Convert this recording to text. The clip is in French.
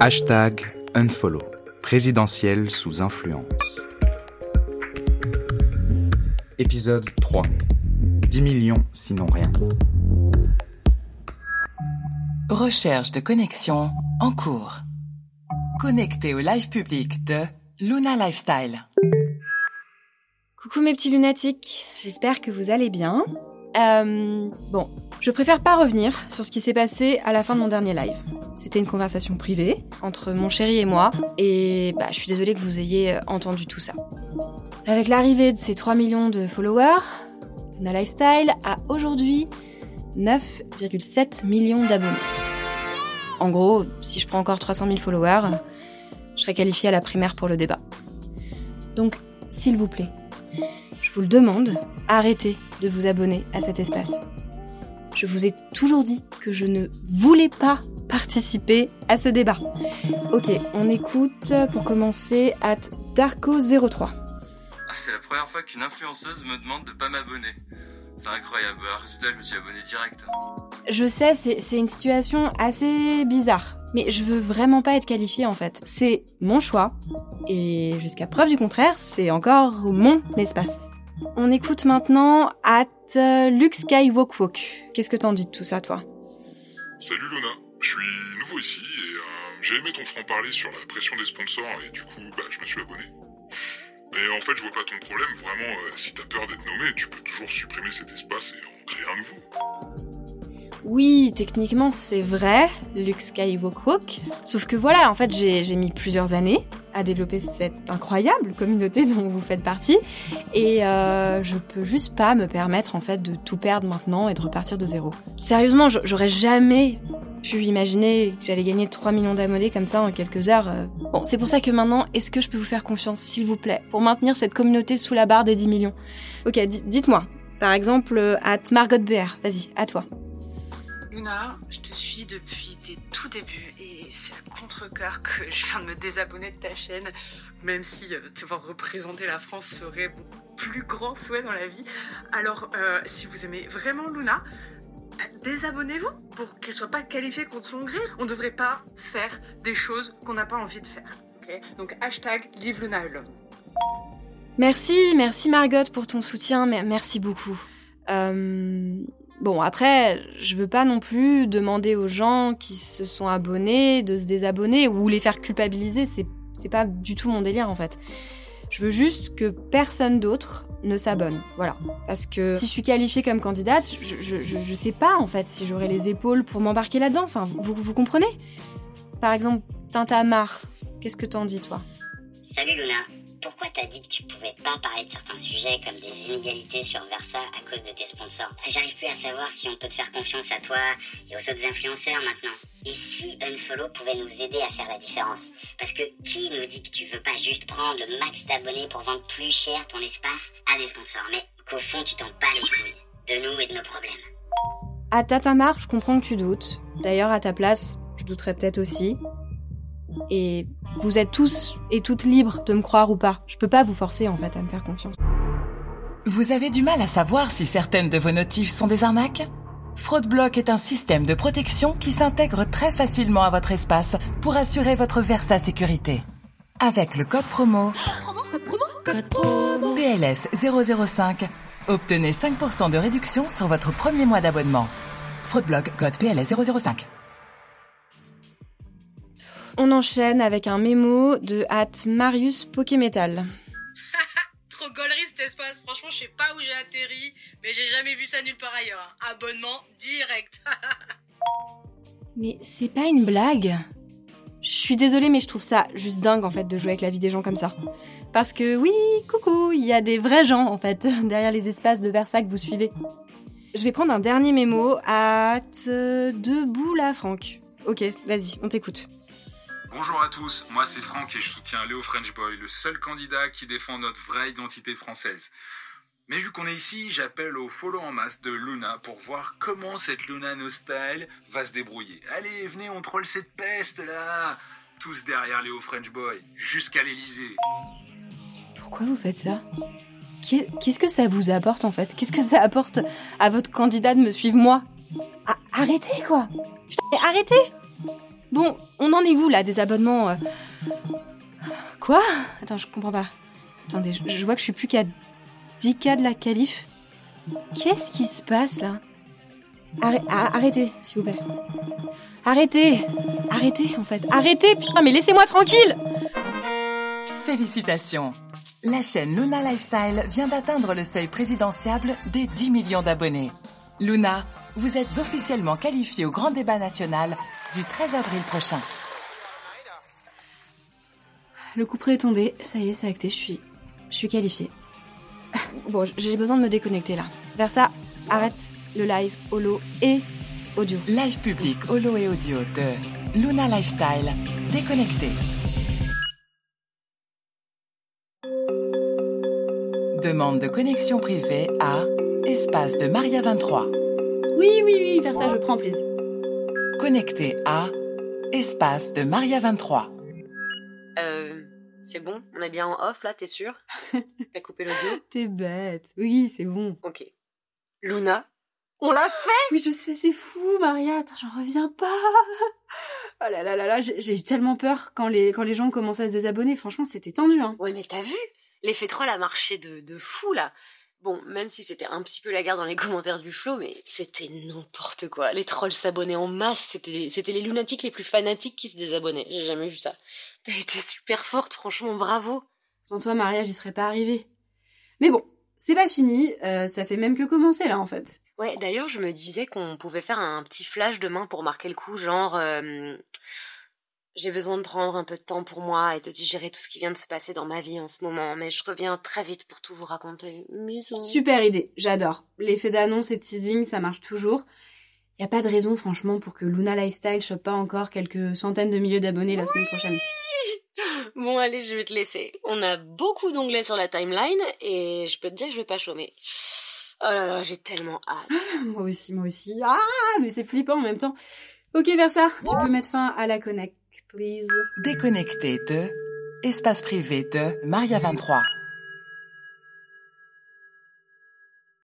Hashtag unfollow. Présidentiel sous influence. Épisode 3. 10 millions sinon rien. Recherche de connexion en cours. Connecté au live public de Luna Lifestyle. Coucou mes petits lunatiques, j'espère que vous allez bien. Euh, bon, je préfère pas revenir sur ce qui s'est passé à la fin de mon dernier live. C'était une conversation privée entre mon chéri et moi, et bah, je suis désolée que vous ayez euh, entendu tout ça. Avec l'arrivée de ces 3 millions de followers, Luna Lifestyle a aujourd'hui 9,7 millions d'abonnés. En gros, si je prends encore 300 000 followers, je serai qualifiée à la primaire pour le débat. Donc, s'il vous plaît, vous le demande, arrêtez de vous abonner à cet espace. Je vous ai toujours dit que je ne voulais pas participer à ce débat. Ok, on écoute pour commencer at Darko03. Ah, c'est la première fois qu'une influenceuse me demande de pas m'abonner. C'est incroyable. Alors, résultat, je me suis abonné direct. Je sais, c'est c'est une situation assez bizarre. Mais je veux vraiment pas être qualifiée en fait. C'est mon choix. Et jusqu'à preuve du contraire, c'est encore mon espace. On écoute maintenant at euh, Luke Skywalkwalk. Qu'est-ce que t'en dis de tout ça, toi Salut Luna, je suis nouveau ici et euh, j'ai aimé ton franc-parler sur la pression des sponsors et du coup, bah, je me suis abonné. Mais en fait, je vois pas ton problème, vraiment, euh, si t'as peur d'être nommé, tu peux toujours supprimer cet espace et en créer un nouveau. Oui, techniquement c'est vrai, Luke Skywalkwalk. Sauf que voilà, en fait j'ai mis plusieurs années à développer cette incroyable communauté dont vous faites partie. Et euh, je peux juste pas me permettre en fait de tout perdre maintenant et de repartir de zéro. Sérieusement, j'aurais jamais pu imaginer que j'allais gagner 3 millions d'abonnés comme ça en quelques heures. euh. Bon, c'est pour ça que maintenant, est-ce que je peux vous faire confiance, s'il vous plaît, pour maintenir cette communauté sous la barre des 10 millions? Ok, di- dites-moi. Par exemple, euh, at Margot BR, vas-y, à toi. Luna, je te suis depuis tes tout débuts et c'est à contre-cœur que je viens de me désabonner de ta chaîne, même si euh, te voir représenter la France serait mon plus grand souhait dans la vie. Alors, euh, si vous aimez vraiment Luna, désabonnez-vous pour qu'elle soit pas qualifiée contre son gré. On ne devrait pas faire des choses qu'on n'a pas envie de faire. Donc, hashtag Leave Luna. Merci, merci Margot pour ton soutien, merci beaucoup. Euh, bon, après, je veux pas non plus demander aux gens qui se sont abonnés de se désabonner ou les faire culpabiliser, c'est pas du tout mon délire en fait. Je veux juste que personne d'autre ne s'abonne, voilà. Parce que si je suis qualifiée comme candidate, je, je sais pas en fait si j'aurai les épaules pour m'embarquer là-dedans, enfin, vous, vous comprenez? Par exemple, Tintamar, qu'est-ce que t'en dis toi? Salut Luna, pourquoi t'as dit que tu pouvais pas parler de certains sujets comme des inégalités sur Versa à cause de tes sponsors J'arrive plus à savoir si on peut te faire confiance à toi et aux autres influenceurs maintenant. Et si Unfollow pouvait nous aider à faire la différence Parce que qui nous dit que tu veux pas juste prendre le max d'abonnés pour vendre plus cher ton espace à des sponsors, mais qu'au fond tu t'en bats les couilles de nous et de nos problèmes À Tatamar, je comprends que tu doutes. D'ailleurs, à ta place, je douterais peut-être aussi. Et vous êtes tous et toutes libres de me croire ou pas. Je peux pas vous forcer en fait à me faire confiance. Vous avez du mal à savoir si certaines de vos notifs sont des arnaques? FraudBlock est un système de protection qui s'intègre très facilement à votre espace pour assurer votre Versa sécurité. Avec le code promo PLS 005, obtenez 5% de réduction sur votre premier mois d'abonnement. FraudBlock code PLS 005. On enchaîne avec un mémo de at Marius Pokémetal. Trop gaulerie cet espace, franchement je sais pas où j'ai atterri, mais j'ai jamais vu ça nulle part ailleurs. hein. Abonnement direct. Mais c'est pas une blague. Je suis désolée, mais je trouve ça juste dingue en fait de jouer avec la vie des gens comme ça. Parce que oui, coucou, il y a des vrais gens en fait derrière les espaces de Versa que vous suivez. Je vais prendre un dernier mémo à debout là, Franck. Ok, vas-y, on t'écoute. Bonjour à tous, moi c'est Franck et je soutiens Léo French Boy, le seul candidat qui défend notre vraie identité française. Mais vu qu'on est ici, j'appelle au follow en masse de Luna pour voir comment cette Luna No va se débrouiller. Allez, venez, on troll cette peste là Tous derrière Léo French Boy, jusqu'à l'Elysée. Pourquoi vous faites ça? Qu'est- Qu'est-ce que ça vous apporte en fait? Qu'est-ce que ça apporte à votre candidat de me suivre moi? Ah, Arrêtez quoi arrêtez Bon, on en est où là des abonnements euh Quoi? Attends, je comprends pas. Attendez, je, vois que je suis plus qu'à 10K de la qualif. Qu'est-ce qui se passe là? Arrê- a- Arrêtez, s'il vous plaît. Arrêtez Arrêtez en fait. Arrêtez Putain, mais laissez-moi tranquille Félicitations La chaîne Luna Lifestyle vient d'atteindre le seuil présidentiable des 10 millions d'abonnés. Luna, vous êtes officiellement qualifiée au grand débat national du 13 avril prochain. Le coup près est tombé, ça y est, c'est acté, je suis, je suis qualifiée. Bon, j'ai besoin de me déconnecter là. Vers ça, arrête le live, holo et audio. Live public holo et audio de Luna Lifestyle. Déconnecté. Demande de connexion privée à espace de Maria 23. Oui, oui, oui, vers ça, je prends plaisir. Connecté à espace de Maria 23. Euh, c'est bon? On est bien en off là, t'es sûr? T'as coupé l'audio? T'es bête. Oui, c'est bon. Ok. Luna On l'a fait Oui, je sais, c'est fou, Maria. Attends, j'en reviens pas. Oh là là là là, j'ai j'ai eu tellement peur quand les, quand les gens commençaient à se désabonner. Franchement, c'était tendu, hein. Ouais, mais t'as vu? L'effet troll a marché de, de fou là. Bon, même si c'était un petit peu la guerre dans les commentaires du flow, mais c'était n'importe quoi. Les trolls s'abonnaient en masse, c'était c'était les lunatiques les plus fanatiques qui se désabonnaient. J'ai jamais vu ça. T'as été super forte, franchement, bravo. Sans toi, Maria, j'y serais pas arrivée. Mais bon, c'est pas fini. euh, ça fait même que commencer, là, en fait. Ouais, d'ailleurs, je me disais qu'on pouvait faire un petit flash demain pour marquer le coup, genre euh, j'ai besoin de prendre un peu de temps pour moi et de digérer tout ce qui vient de se passer dans ma vie en ce moment, mais je reviens très vite pour tout vous raconter. Super idée, j'adore. L'effet d'annonce et de teasing, ça marche toujours. Y a pas de raison, franchement, pour que Luna Lifestyle chope pas encore quelques centaines de milliers d'abonnés la semaine prochaine. Bon, allez, je vais te laisser. On a beaucoup d'onglets sur la timeline et je peux te dire que je vais pas chômer. Oh là là, j'ai tellement hâte. moi aussi, moi aussi. Ah, mais c'est flippant en même temps. Ok, Versa, tu peux mettre fin à la connect, please. Déconnecté de espace privé de Maria 23.